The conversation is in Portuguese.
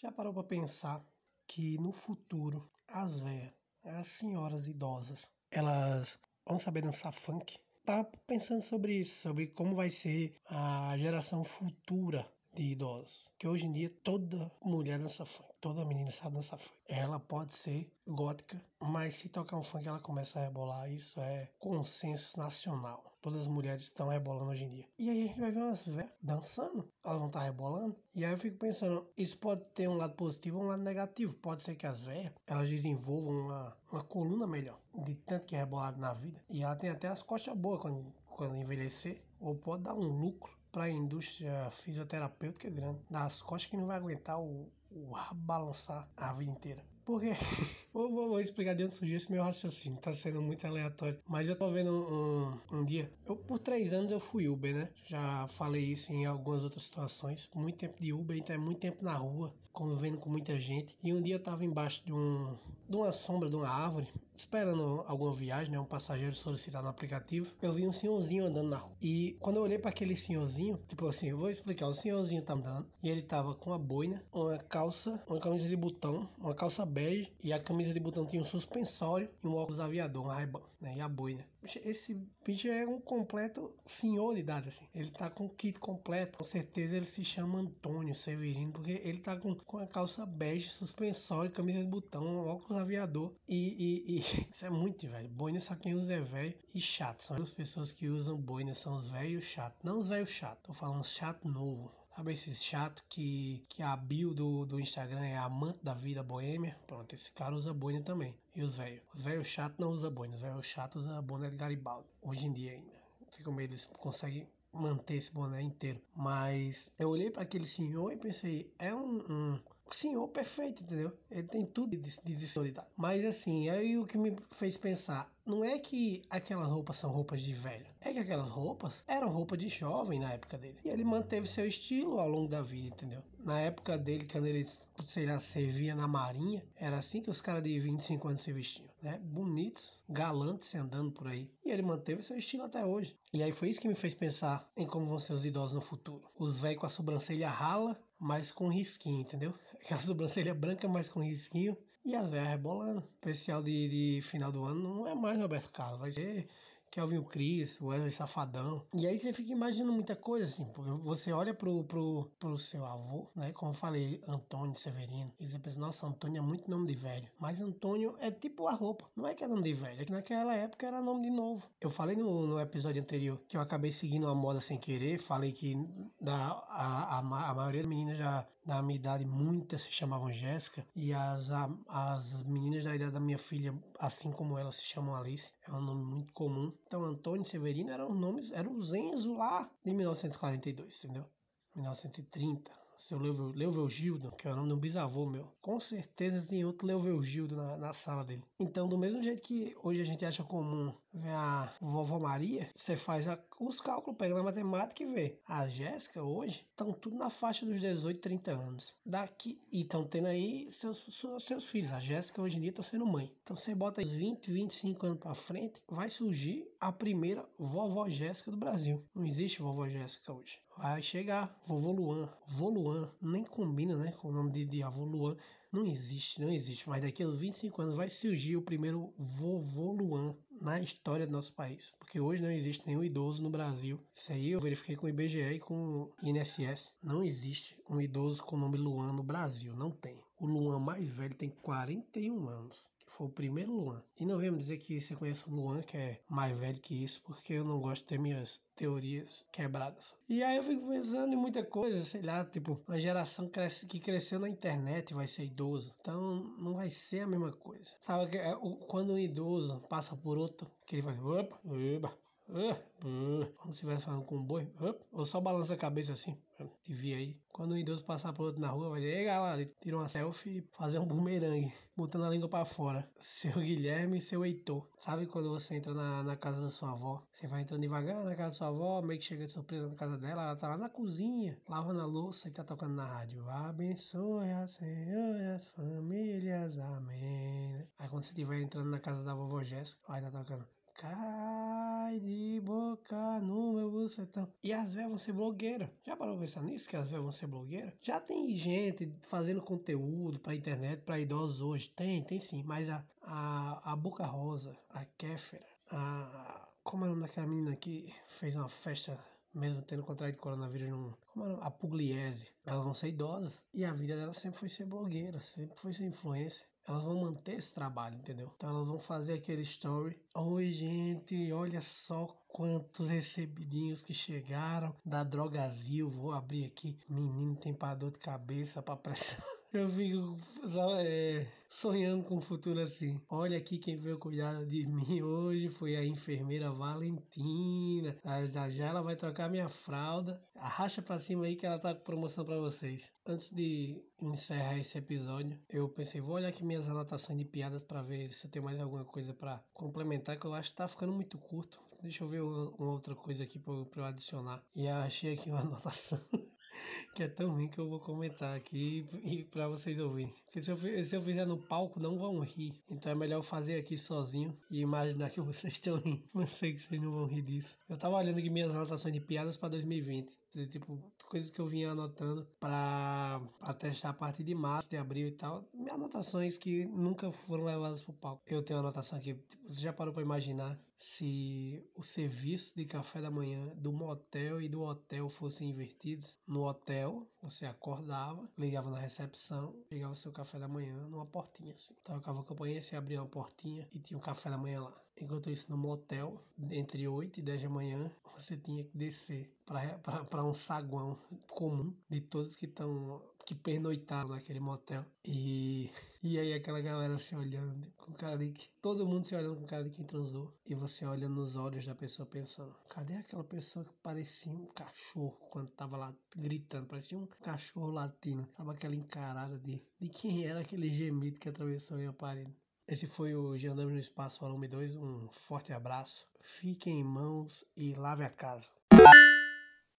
Já parou pra pensar que no futuro as velhas, as senhoras idosas, elas vão saber dançar funk? Tá pensando sobre isso, sobre como vai ser a geração futura de idosos. Que hoje em dia toda mulher dança funk, toda menina sabe dançar funk. Ela pode ser gótica, mas se tocar um funk ela começa a rebolar. Isso é consenso nacional. Todas as mulheres estão rebolando hoje em dia. E aí a gente vai ver umas velhas dançando, elas vão estar rebolando. E aí eu fico pensando, isso pode ter um lado positivo ou um lado negativo. Pode ser que as velhas, elas desenvolvam uma, uma coluna melhor, de tanto que rebolaram na vida. E ela tem até as costas boas quando, quando envelhecer, ou pode dar um lucro para a indústria fisioterapêutica grande, das costas que não vai aguentar o, o balançar a vida inteira. Porque, vou, vou, vou, explicar de onde surgiu esse meu raciocínio, tá sendo muito aleatório. Mas eu tô vendo um, um, um, dia, eu por três anos eu fui Uber, né? Já falei isso em algumas outras situações. Muito tempo de Uber, então é muito tempo na rua, convivendo com muita gente. E um dia eu tava embaixo de, um, de uma sombra de uma árvore, esperando alguma viagem, né? Um passageiro solicitar no aplicativo. Eu vi um senhorzinho andando na rua. E quando eu olhei para aquele senhorzinho, tipo assim, eu vou explicar, o senhorzinho tá andando, e ele tava com uma boina, uma calça, uma camisa de botão, uma calça bege e a camisa de botão tinha um suspensório e um óculos aviador, um ray né? E a boina. Esse bicho é um completo senhor de idade, assim. Ele tá com o kit completo. Com certeza ele se chama Antônio Severino, porque ele tá com, com a calça bege, suspensório, camisa de botão, óculos aviador. E, e, e isso é muito velho. Boina só quem usa é velho e chato. São as pessoas que usam boina, são os velhos chatos. Não os velhos chatos, tô falando chato novo. Sabe esse chato que, que a bio do, do Instagram é amante da vida boêmia? Pronto, esse cara usa boina também. E os velhos? Os velhos chato não usa boina, os velhos chatos usa boné de Garibaldi. Hoje em dia ainda. Não sei como eles conseguem manter esse boné inteiro. Mas eu olhei para aquele senhor e pensei, é um, um senhor perfeito, entendeu? Ele tem tudo de, de, de Mas assim, aí o que me fez pensar, não é que aquelas roupas são roupas de velho, é que aquelas roupas eram roupas de jovem na época dele. E ele manteve seu estilo ao longo da vida, entendeu? Na época dele, quando ele, sei lá, servia na marinha, era assim que os caras de 25 anos se vestiam, né? Bonitos, galantes andando por aí. E ele manteve seu estilo até hoje. E aí foi isso que me fez pensar em como vão ser os idosos no futuro. Os velhos com a sobrancelha rala, mas com risquinho, entendeu? Aquela sobrancelha branca, mas com risquinho. E as velhas rebolando. Especial de, de final do ano não é mais Roberto Carlos, vai ser Kelvin Cris, Wesley Safadão. E aí você fica imaginando muita coisa, assim, porque você olha pro, pro, pro seu avô, né? Como eu falei, Antônio Severino. E você pensa, nossa, Antônio é muito nome de velho. Mas Antônio é tipo a roupa. Não é que é nome de velho, é que naquela época era nome de novo. Eu falei no, no episódio anterior que eu acabei seguindo uma moda sem querer. Falei que da, a, a, a maioria das meninas já da minha idade, muitas se chamavam Jéssica. E as, a, as meninas da idade da minha filha, assim como ela, se chamam Alice. É um nome muito comum. Então, Antônio Severino eram nomes, eram os Enzo lá de 1942, entendeu? 1930 seu Leuvel, Gildo, que é o nome de um bisavô meu. Com certeza tem outro Leuvel Gildo na, na sala dele. Então, do mesmo jeito que hoje a gente acha comum ver a vovó Maria, você faz a, os cálculos, pega na matemática e vê. A Jéssica hoje estão tudo na faixa dos 18, 30 anos. Daqui, e estão tendo aí seus, seus, seus filhos. A Jéssica hoje em dia está sendo mãe. Então você bota aí 20, 25 anos para frente, vai surgir a primeira vovó Jéssica do Brasil. Não existe vovó Jéssica hoje. Vai chegar vovô Luan, vô Luan nem combina, né, com o nome de, avô Luan. Não existe, não existe. Mas daqui a uns 25 anos vai surgir o primeiro vovô Luan na história do nosso país. Porque hoje não existe nenhum idoso no Brasil. Isso aí eu verifiquei com o IBGE e com o INSS. Não existe um idoso com o nome Luan no Brasil. Não tem. O Luan mais velho tem 41 anos foi o primeiro Luan. E não vem me dizer que você conhece o Luan, que é mais velho que isso, porque eu não gosto de ter minhas teorias quebradas. E aí eu fico pensando em muita coisa, sei lá, tipo, uma geração que cresceu na internet vai ser idoso. Então não vai ser a mesma coisa. Sabe que é, quando um idoso passa por outro, que ele faz opa, opa, como se estivesse falando com um boi. Ou só balança a cabeça assim. Te vi aí. Quando um idoso passar por outro na rua, vai dizer, ei galera, tira uma selfie e fazer um bumerangue, botando a língua para fora. Seu Guilherme e seu Heitor. Sabe quando você entra na, na casa da sua avó? Você vai entrando devagar na casa da sua avó, meio que chega de surpresa na casa dela, ela tá lá na cozinha, lavando a louça e tá tocando na rádio. Abençoe a Senhor as famílias, amém. Aí quando você estiver entrando na casa da vovó Jéssica, vai tá tocando. Cai de boca no meu bucetão. E as velhas vão ser blogueiras. Já parou pra pensar nisso? Que as velhas vão ser blogueiras? Já tem gente fazendo conteúdo pra internet, pra idosos hoje. Tem, tem sim. Mas a, a, a Boca Rosa, a Kéfera, a. Como é o nome daquela menina que fez uma festa mesmo tendo contraído coronavírus, não, como era, a Pugliese, elas vão ser idosas. E a vida delas sempre foi ser blogueira, sempre foi ser influência. Elas vão manter esse trabalho, entendeu? Então elas vão fazer aquele story. Oi, gente, olha só quantos recebidinhos que chegaram da Drogazil. Vou abrir aqui. Menino tem pra dor de cabeça, pra pressão. Eu fico é, sonhando com o futuro assim. Olha aqui quem veio cuidar de mim hoje foi a enfermeira Valentina. Já já ela vai trocar minha fralda. Arracha pra cima aí que ela tá com promoção para vocês. Antes de encerrar esse episódio, eu pensei, vou olhar aqui minhas anotações de piadas para ver se eu tenho mais alguma coisa para complementar, que eu acho que tá ficando muito curto. Deixa eu ver uma, outra coisa aqui para eu adicionar. E achei aqui uma anotação. que é tão ruim que eu vou comentar aqui e para vocês ouvirem. Porque se eu, se eu fizer no palco, não vão rir. Então é melhor fazer aqui sozinho e imaginar que vocês estão rindo. Não sei que vocês não vão rir disso. Eu tava olhando aqui minhas anotações de piadas para 2020. Tipo, coisas que eu vinha anotando para testar a partir de março, de abril e tal. Minhas anotações que nunca foram levadas pro palco. Eu tenho anotação aqui. Tipo, você já parou para imaginar se o serviço de café da manhã do motel e do hotel fossem invertidos? No hotel, você acordava, ligava na recepção, pegava seu café da manhã numa portinha assim. Tocava a campanha, você abria uma portinha e tinha um café da manhã lá. Enquanto isso, no motel, entre 8 e 10 da manhã, você tinha que descer para um saguão comum de todos que estão que pernoitaram naquele motel. E, e aí aquela galera se olhando com cara de que. Todo mundo se olhando com cara de quem transou. E você olhando nos olhos da pessoa pensando: cadê aquela pessoa que parecia um cachorro quando tava lá gritando? Parecia um cachorro latino. Tava aquela encarada de, de quem era aquele gemido que atravessou a minha parede. Esse foi o Andamos no Espaço Volume 2. Um forte abraço. Fiquem em mãos e lave a casa.